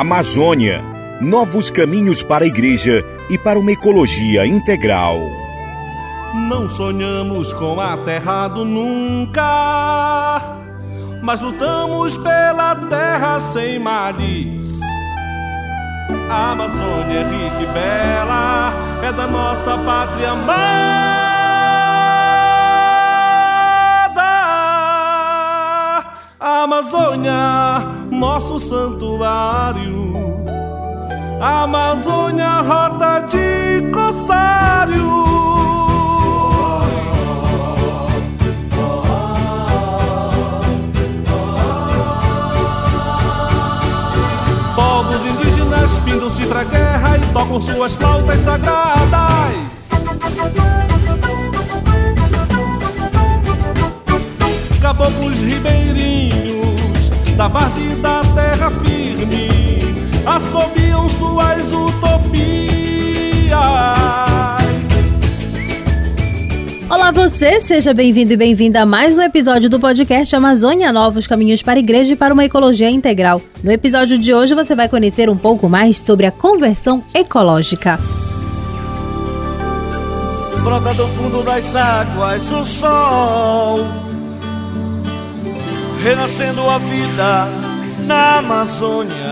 Amazônia. Novos caminhos para a igreja e para uma ecologia integral. Não sonhamos com a terra do nunca, mas lutamos pela terra sem males. A Amazônia é rica e bela, é da nossa pátria amada. Amazônia, nosso santuário. Amazônia, rota de corsário. Povos indígenas pindam-se pra guerra e tocam suas flautas sagradas. Caboclos ribeirinhos da base da terra firme assobiam você, seja bem-vindo e bem-vinda a mais um episódio do podcast Amazônia Novos Caminhos para a Igreja e para uma Ecologia Integral. No episódio de hoje você vai conhecer um pouco mais sobre a conversão ecológica. Brota do fundo das águas o sol, renascendo a vida na Amazônia.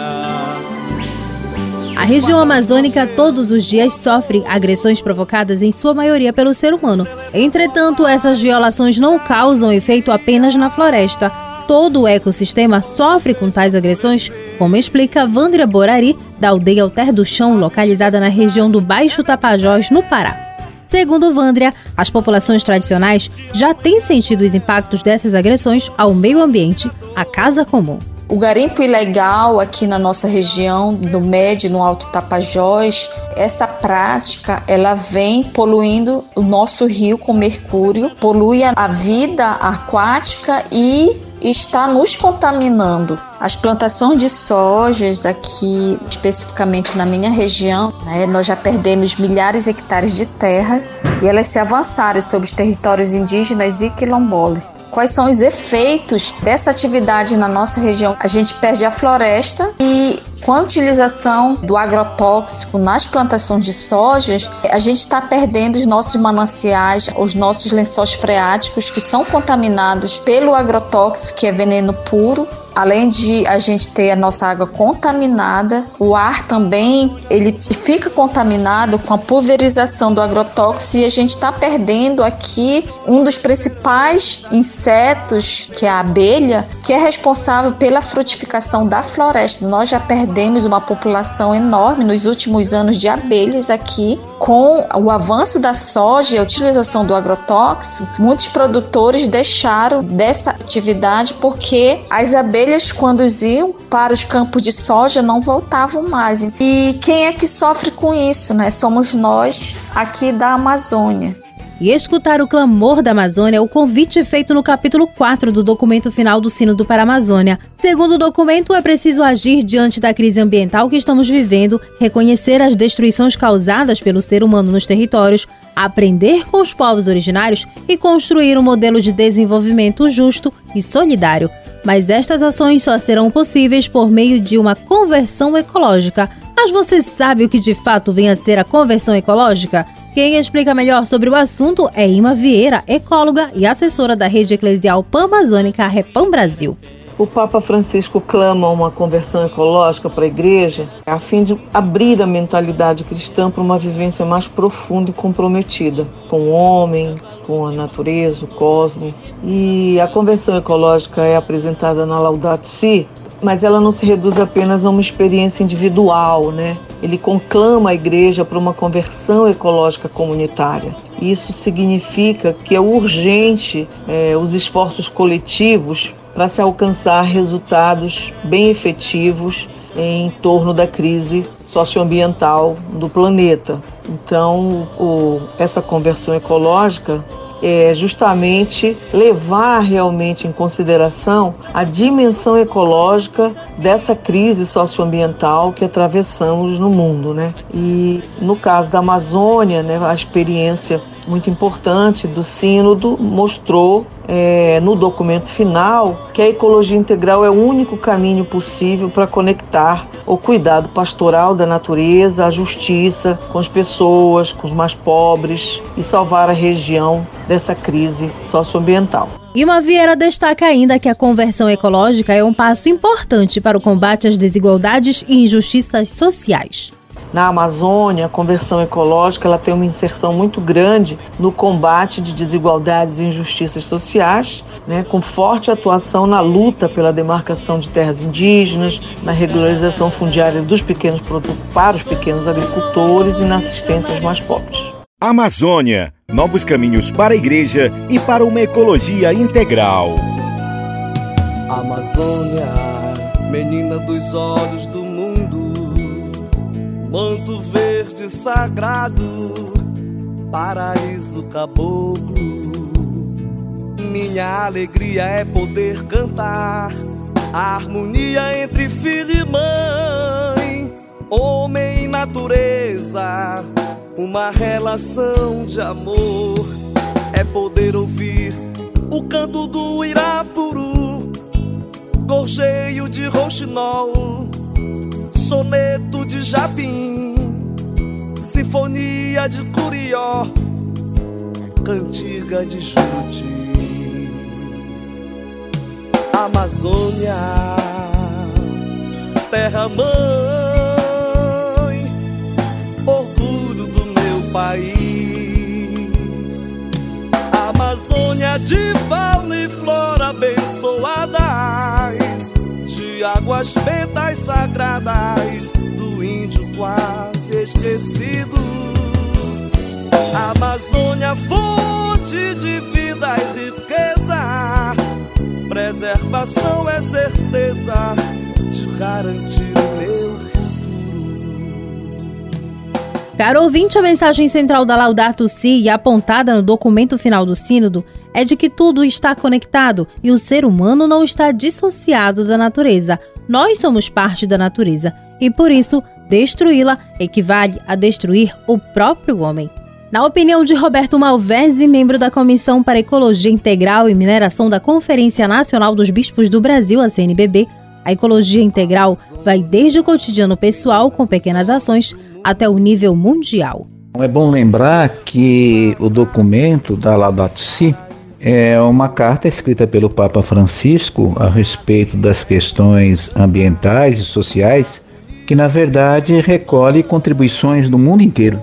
A região amazônica todos os dias sofre agressões provocadas em sua maioria pelo ser humano. Entretanto, essas violações não causam efeito apenas na floresta. Todo o ecossistema sofre com tais agressões, como explica Vandria Borari, da aldeia Alter do Chão, localizada na região do Baixo Tapajós, no Pará. Segundo Vandria, as populações tradicionais já têm sentido os impactos dessas agressões ao meio ambiente, à casa comum. O garimpo ilegal aqui na nossa região, no Médio no Alto Tapajós, essa prática ela vem poluindo o nosso rio com mercúrio, polui a vida aquática e está nos contaminando. As plantações de sojas aqui, especificamente na minha região, né, nós já perdemos milhares de hectares de terra e elas se avançaram sobre os territórios indígenas e quilombolas quais são os efeitos dessa atividade na nossa região. A gente perde a floresta e com a utilização do agrotóxico nas plantações de sojas, a gente está perdendo os nossos mananciais, os nossos lençóis freáticos que são contaminados pelo agrotóxico, que é veneno puro, além de a gente ter a nossa água contaminada, o ar também ele fica contaminado com a pulverização do agrotóxico e a gente está perdendo aqui um dos principais insetos, que é a abelha, que é responsável pela frutificação da floresta. Nós já perdemos uma população enorme nos últimos anos de abelhas aqui. Com o avanço da soja e a utilização do agrotóxico, muitos produtores deixaram dessa atividade porque as abelhas, quando iam para os campos de soja, não voltavam mais. E quem é que sofre com isso, né? Somos nós aqui da Amazônia e escutar o clamor da Amazônia é o convite feito no capítulo 4 do documento final do Sino do Paramazônia. Segundo o documento, é preciso agir diante da crise ambiental que estamos vivendo, reconhecer as destruições causadas pelo ser humano nos territórios, aprender com os povos originários e construir um modelo de desenvolvimento justo e solidário. Mas estas ações só serão possíveis por meio de uma conversão ecológica. Mas você sabe o que de fato vem a ser a conversão ecológica? Quem explica melhor sobre o assunto é Ima Vieira, ecóloga e assessora da rede eclesial pan-amazônica Repam Brasil. O Papa Francisco clama uma conversão ecológica para a igreja a fim de abrir a mentalidade cristã para uma vivência mais profunda e comprometida com o homem, com a natureza, o cosmos. E a conversão ecológica é apresentada na Laudato Si mas ela não se reduz apenas a uma experiência individual, né? Ele conclama a igreja para uma conversão ecológica comunitária. Isso significa que é urgente é, os esforços coletivos para se alcançar resultados bem efetivos em torno da crise socioambiental do planeta. Então, o, essa conversão ecológica é justamente levar realmente em consideração a dimensão ecológica dessa crise socioambiental que atravessamos no mundo, né? E no caso da Amazônia, né, a experiência muito importante do Sínodo mostrou é, no documento final que a ecologia integral é o único caminho possível para conectar o cuidado pastoral da natureza, a justiça com as pessoas, com os mais pobres e salvar a região dessa crise socioambiental. Uma Vieira destaca ainda que a conversão ecológica é um passo importante para o combate às desigualdades e injustiças sociais. Na Amazônia, a conversão ecológica ela tem uma inserção muito grande no combate de desigualdades e injustiças sociais, né, com forte atuação na luta pela demarcação de terras indígenas, na regularização fundiária dos pequenos produtos para os pequenos agricultores e na assistência aos mais pobres. Amazônia, novos caminhos para a igreja e para uma ecologia integral. Amazônia, menina dos olhos do manto verde sagrado, paraíso caboclo. Minha alegria é poder cantar a harmonia entre filho e mãe, homem e natureza, uma relação de amor. É poder ouvir o canto do Irapuru, gorjeio de rouxinol soneto de Japim, sinfonia de Curió, cantiga de Juruti, Amazônia, terra mãe, orgulho do meu país, Amazônia de fauna e flora abençoadas de águas bentas sagradas do índio quase esquecido. Amazônia, fonte de vida e riqueza. Preservação é certeza de garantir o meu futuro. Caro ouvinte, a mensagem central da Laudato Si apontada no documento final do Sínodo é de que tudo está conectado e o ser humano não está dissociado da natureza. Nós somos parte da natureza e, por isso, destruí-la equivale a destruir o próprio homem. Na opinião de Roberto Malvese, membro da Comissão para Ecologia Integral e Mineração da Conferência Nacional dos Bispos do Brasil, a CNBB, a ecologia integral vai desde o cotidiano pessoal, com pequenas ações, até o nível mundial. É bom lembrar que o documento da Laudato Si é uma carta escrita pelo Papa Francisco a respeito das questões ambientais e sociais, que na verdade recolhe contribuições do mundo inteiro.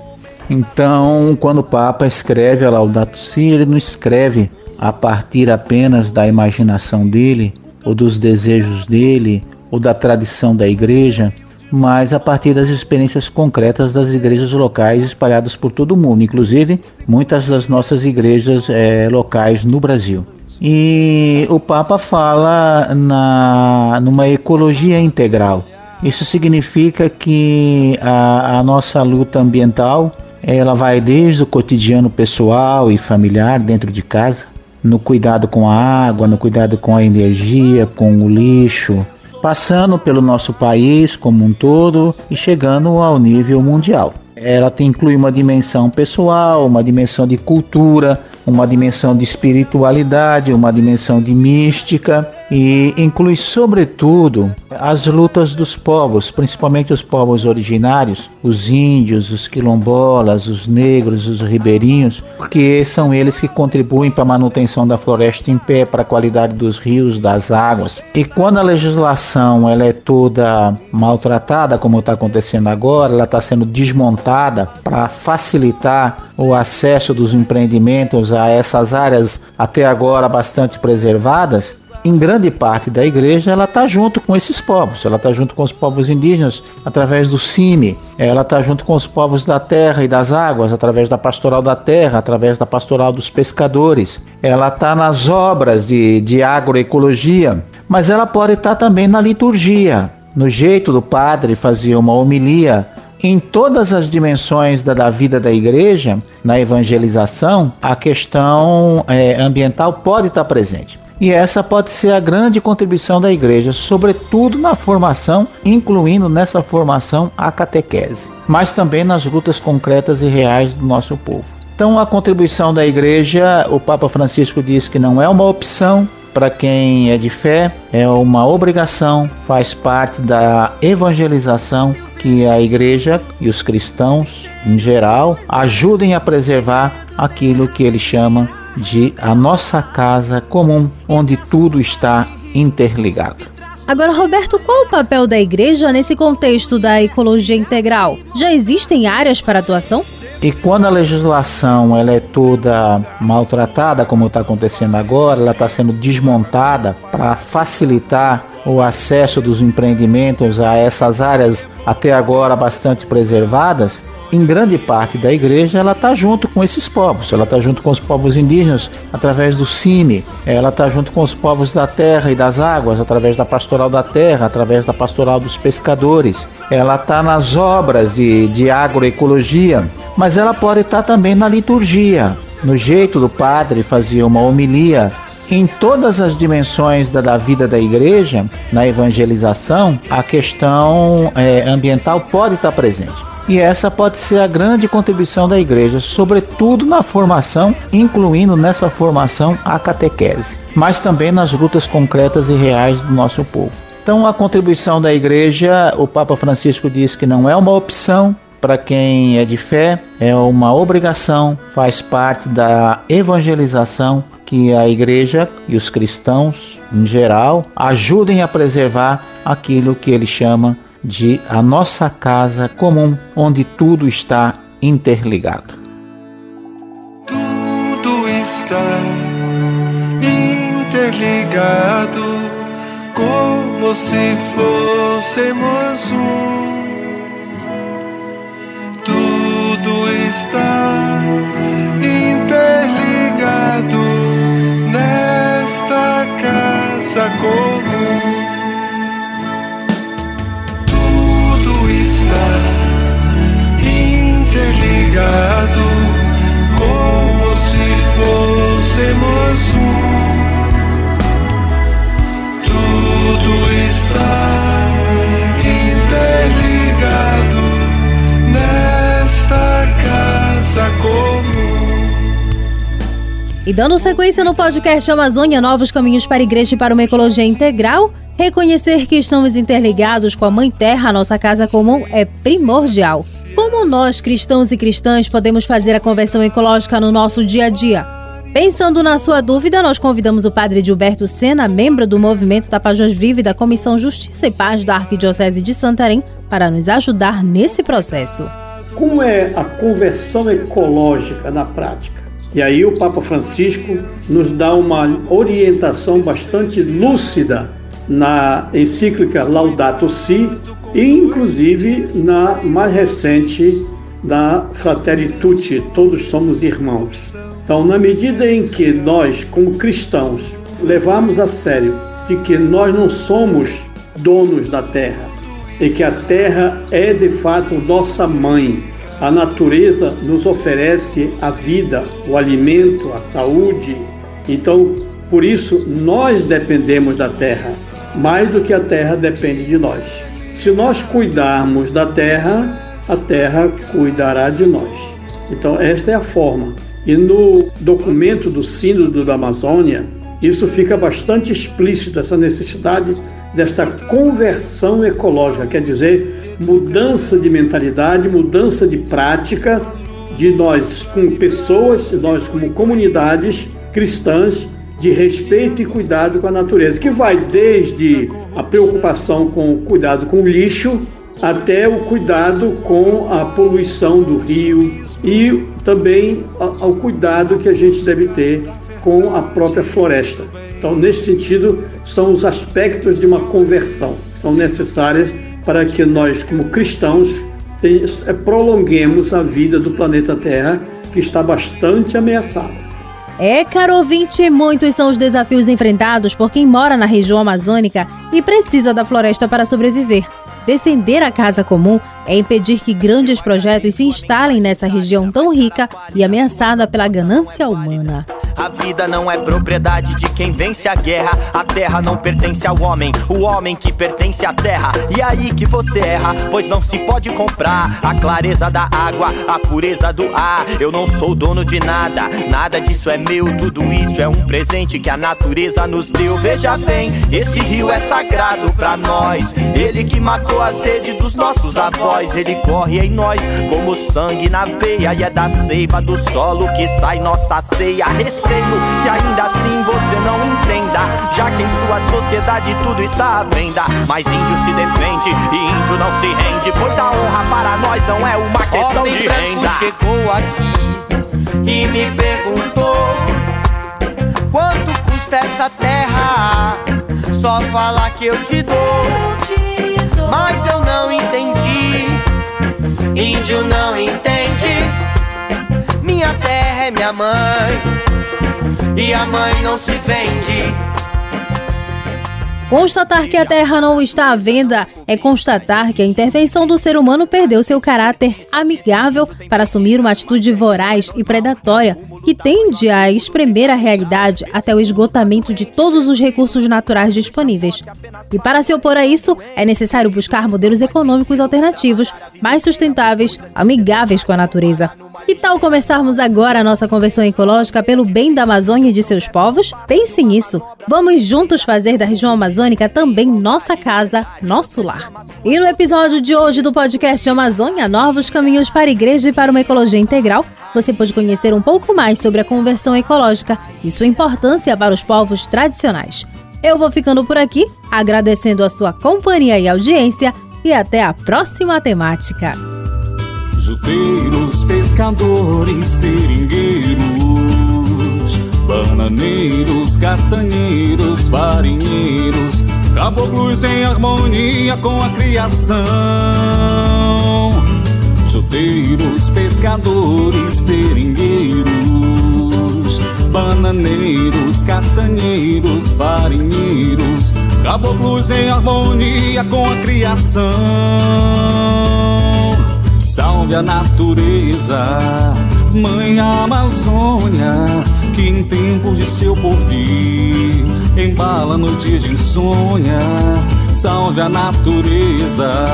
Então, quando o Papa escreve a Laudato Si, ele não escreve a partir apenas da imaginação dele, ou dos desejos dele, ou da tradição da igreja, mas a partir das experiências concretas das igrejas locais espalhadas por todo o mundo, inclusive muitas das nossas igrejas é, locais no Brasil. E o Papa fala na, numa ecologia integral. Isso significa que a, a nossa luta ambiental ela vai desde o cotidiano pessoal e familiar dentro de casa, no cuidado com a água, no cuidado com a energia, com o lixo, passando pelo nosso país como um todo e chegando ao nível mundial. Ela inclui uma dimensão pessoal, uma dimensão de cultura, uma dimensão de espiritualidade, uma dimensão de mística e inclui, sobretudo, as lutas dos povos, principalmente os povos originários, os índios, os quilombolas, os negros, os ribeirinhos, porque são eles que contribuem para a manutenção da floresta em pé, para a qualidade dos rios, das águas. E quando a legislação ela é toda maltratada, como está acontecendo agora, ela está sendo desmontada para facilitar o acesso dos empreendimentos a essas áreas até agora bastante preservadas, em grande parte da igreja, ela está junto com esses povos. Ela está junto com os povos indígenas através do CIMI. Ela está junto com os povos da terra e das águas através da pastoral da terra, através da pastoral dos pescadores. Ela está nas obras de, de agroecologia, mas ela pode estar tá também na liturgia, no jeito do padre fazer uma homilia em todas as dimensões da, da, vida da igreja, na evangelização, a questão é, ambiental pode estar presente. E essa pode ser a grande contribuição da igreja, sobretudo na formação, incluindo nessa formação a catequese, mas também nas lutas concretas e reais do nosso povo. Então, a contribuição da igreja, o Papa Francisco diz que não é uma opção, para quem é de fé, é uma obrigação, faz parte da evangelização que a igreja e os cristãos em geral ajudem a preservar aquilo que ele chama de a nossa casa comum, onde tudo está interligado. Agora, Roberto, qual o papel da igreja nesse contexto da ecologia integral? Já existem áreas para atuação? E quando a legislação ela é toda maltratada, como está acontecendo agora, ela está sendo desmontada para facilitar o acesso dos empreendimentos a essas áreas até agora bastante preservadas, em grande parte da igreja, ela está junto com esses povos. Ela está junto com os povos indígenas através do CIMI. Ela está junto com os povos da terra e das águas através da pastoral da terra, através da pastoral dos pescadores. Ela está nas obras de, de agroecologia, mas ela pode estar tá também na liturgia, no jeito do padre fazer uma homilia em todas as dimensões da, da, vida da igreja, na evangelização, a questão é, ambiental pode estar presente. E essa pode ser a grande contribuição da igreja, sobretudo na formação, incluindo nessa formação a catequese, mas também nas lutas concretas e reais do nosso povo. Então, a contribuição da igreja, o Papa Francisco diz que não é uma opção, para quem é de fé, é uma obrigação, faz parte da evangelização que a igreja e os cristãos em geral ajudem a preservar aquilo que ele chama de a nossa casa comum, onde tudo está interligado. Tudo está interligado, como se fôssemos um. Tudo está interligado nesta casa comum. Interligado, como se fôssemos um. E dando sequência no podcast Amazônia Novos Caminhos para a Igreja e para uma Ecologia Integral, Reconhecer que estamos interligados com a Mãe Terra, nossa casa comum, é primordial. Como nós, cristãos e cristãs, podemos fazer a conversão ecológica no nosso dia a dia? Pensando na sua dúvida, nós convidamos o padre Gilberto Sena, membro do Movimento Tapajós Vive da Comissão Justiça e Paz da Arquidiocese de Santarém, para nos ajudar nesse processo. Como é a conversão ecológica na prática? E aí o Papa Francisco nos dá uma orientação bastante lúcida na encíclica Laudato Si e inclusive na mais recente da Fratelli Tutti, todos somos irmãos. Então, na medida em que nós, como cristãos, levamos a sério de que nós não somos donos da terra e que a terra é de fato nossa mãe, a natureza nos oferece a vida, o alimento, a saúde. Então, por isso, nós dependemos da terra mais do que a terra depende de nós. Se nós cuidarmos da terra, a terra cuidará de nós. Então, esta é a forma. E no documento do Sínodo da Amazônia, isso fica bastante explícito, essa necessidade desta conversão ecológica, quer dizer, mudança de mentalidade, mudança de prática de nós como pessoas, nós como comunidades cristãs, de respeito e cuidado com a natureza, que vai desde a preocupação com o cuidado com o lixo até o cuidado com a poluição do rio e também ao cuidado que a gente deve ter com a própria floresta. Então, nesse sentido, são os aspectos de uma conversão, são necessárias para que nós, como cristãos, prolonguemos a vida do planeta Terra, que está bastante ameaçada. É, caro ouvinte, muitos são os desafios enfrentados por quem mora na região amazônica e precisa da floresta para sobreviver. Defender a casa comum é impedir que grandes projetos se instalem nessa região tão rica e ameaçada pela ganância humana. A vida não é propriedade de quem vence a guerra. A terra não pertence ao homem, o homem que pertence à terra. E aí que você erra, pois não se pode comprar a clareza da água, a pureza do ar. Eu não sou dono de nada, nada disso é meu. Tudo isso é um presente que a natureza nos deu. Veja bem, esse rio é sagrado pra nós. Ele que matou a sede dos nossos avós. Ele corre em nós como sangue na veia e é da seiva do solo que sai nossa ceia. Receio que ainda assim você não entenda, já que em sua sociedade tudo está à venda. Mas índio se defende e índio não se rende, pois a honra para nós não é uma questão Homem de renda. chegou aqui e me perguntou quanto custa essa terra. Só falar que eu te dou, mas eu não entendi. Índio não entende. Minha terra é minha mãe a mãe não se vende. Constatar que a Terra não está à venda é constatar que a intervenção do ser humano perdeu seu caráter amigável para assumir uma atitude voraz e predatória que tende a espremer a realidade até o esgotamento de todos os recursos naturais disponíveis. E para se opor a isso, é necessário buscar modelos econômicos alternativos, mais sustentáveis, amigáveis com a natureza. Que tal começarmos agora a nossa conversão ecológica pelo bem da Amazônia e de seus povos? Pense nisso. Vamos juntos fazer da região amazônica também nossa casa, nosso lar. E no episódio de hoje do podcast Amazônia, Novos Caminhos para a Igreja e para uma Ecologia Integral, você pode conhecer um pouco mais sobre a conversão ecológica e sua importância para os povos tradicionais. Eu vou ficando por aqui, agradecendo a sua companhia e audiência, e até a próxima temática. Juteiros, pescadores, seringueiros, bananeiros, castanheiros, farinheiros, caboclos em harmonia com a criação. Juteiros, pescadores, seringueiros, bananeiros, castanheiros, farinheiros, caboclos em harmonia com a criação. Salve a natureza, mãe Amazônia, que em tempos de seu porvir embala noites de insônia. Salve a natureza,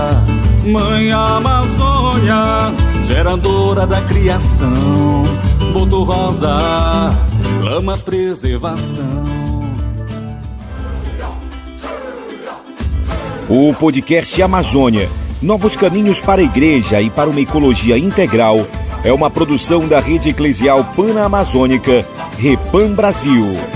mãe Amazônia, geradora da criação. Boto rosa, clama preservação. O podcast Amazônia Novos Caminhos para a Igreja e para uma Ecologia Integral é uma produção da Rede Eclesial Pan-Amazônica, Repam Brasil.